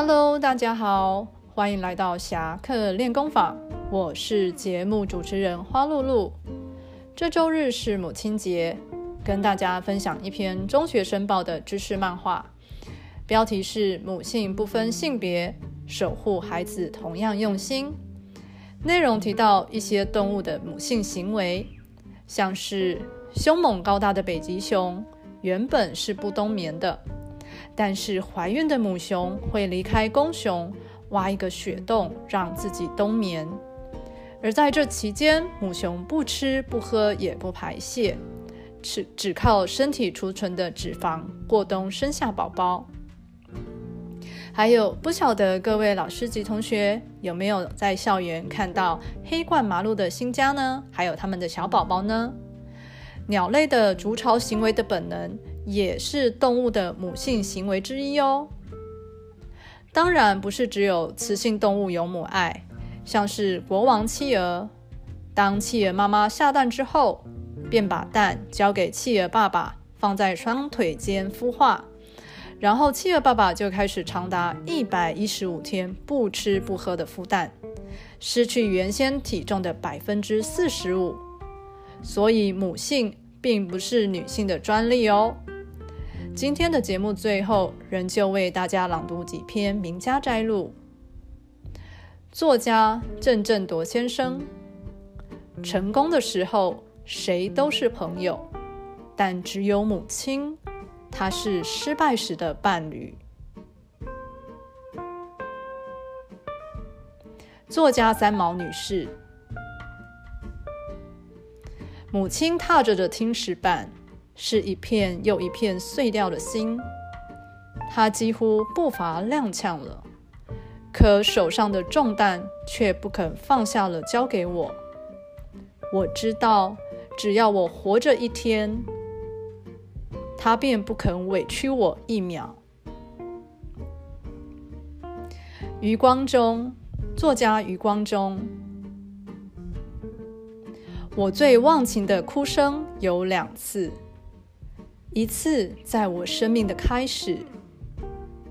Hello，大家好，欢迎来到侠客练功坊，我是节目主持人花露露。这周日是母亲节，跟大家分享一篇中学生报的知识漫画，标题是“母性不分性别，守护孩子同样用心”。内容提到一些动物的母性行为，像是凶猛高大的北极熊原本是不冬眠的。但是怀孕的母熊会离开公熊，挖一个雪洞让自己冬眠。而在这期间，母熊不吃不喝也不排泄，只只靠身体储存的脂肪过冬生下宝宝。还有，不晓得各位老师及同学有没有在校园看到黑冠麻鹭的新家呢？还有他们的小宝宝呢？鸟类的筑巢行为的本能。也是动物的母性行为之一哦。当然，不是只有雌性动物有母爱，像是国王企鹅，当企鹅妈妈下蛋之后，便把蛋交给企鹅爸爸，放在双腿间孵化，然后企鹅爸爸就开始长达一百一十五天不吃不喝的孵蛋，失去原先体重的百分之四十五。所以，母性并不是女性的专利哦。今天的节目最后，仍旧为大家朗读几篇名家摘录。作家郑振铎先生：成功的时候，谁都是朋友，但只有母亲，她是失败时的伴侣。作家三毛女士：母亲踏着的青石板。是一片又一片碎掉的心，他几乎步伐踉跄了，可手上的重担却不肯放下了，交给我。我知道，只要我活着一天，他便不肯委屈我一秒。余光中，作家余光中，我最忘情的哭声有两次。一次在我生命的开始，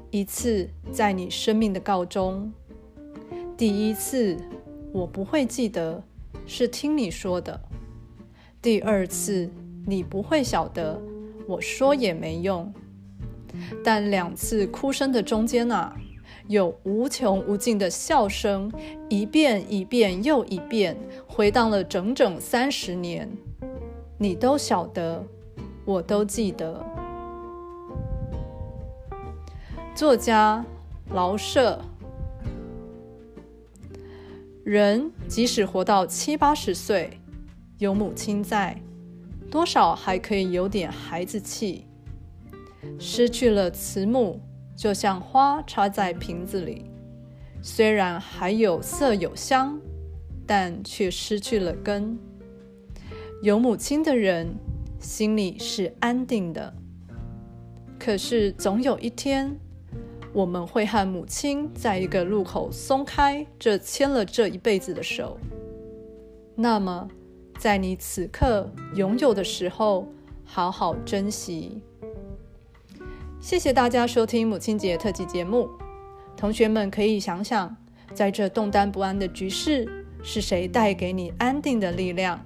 一次在你生命的告终。第一次我不会记得，是听你说的；第二次你不会晓得，我说也没用。但两次哭声的中间啊，有无穷无尽的笑声，一遍一遍又一遍，回荡了整整三十年。你都晓得。我都记得，作家劳舍。人即使活到七八十岁，有母亲在，多少还可以有点孩子气。失去了慈母，就像花插在瓶子里，虽然还有色有香，但却失去了根。有母亲的人。心里是安定的，可是总有一天，我们会和母亲在一个路口松开这牵了这一辈子的手。那么，在你此刻拥有的时候，好好珍惜。谢谢大家收听母亲节特辑节目。同学们可以想想，在这动荡不安的局势，是谁带给你安定的力量？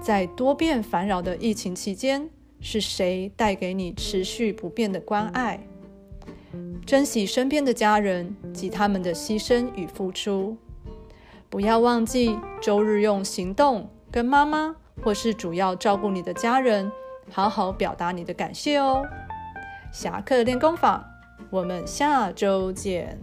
在多变烦扰的疫情期间，是谁带给你持续不变的关爱？珍惜身边的家人及他们的牺牲与付出，不要忘记周日用行动跟妈妈或是主要照顾你的家人好好表达你的感谢哦。侠客练功坊，我们下周见。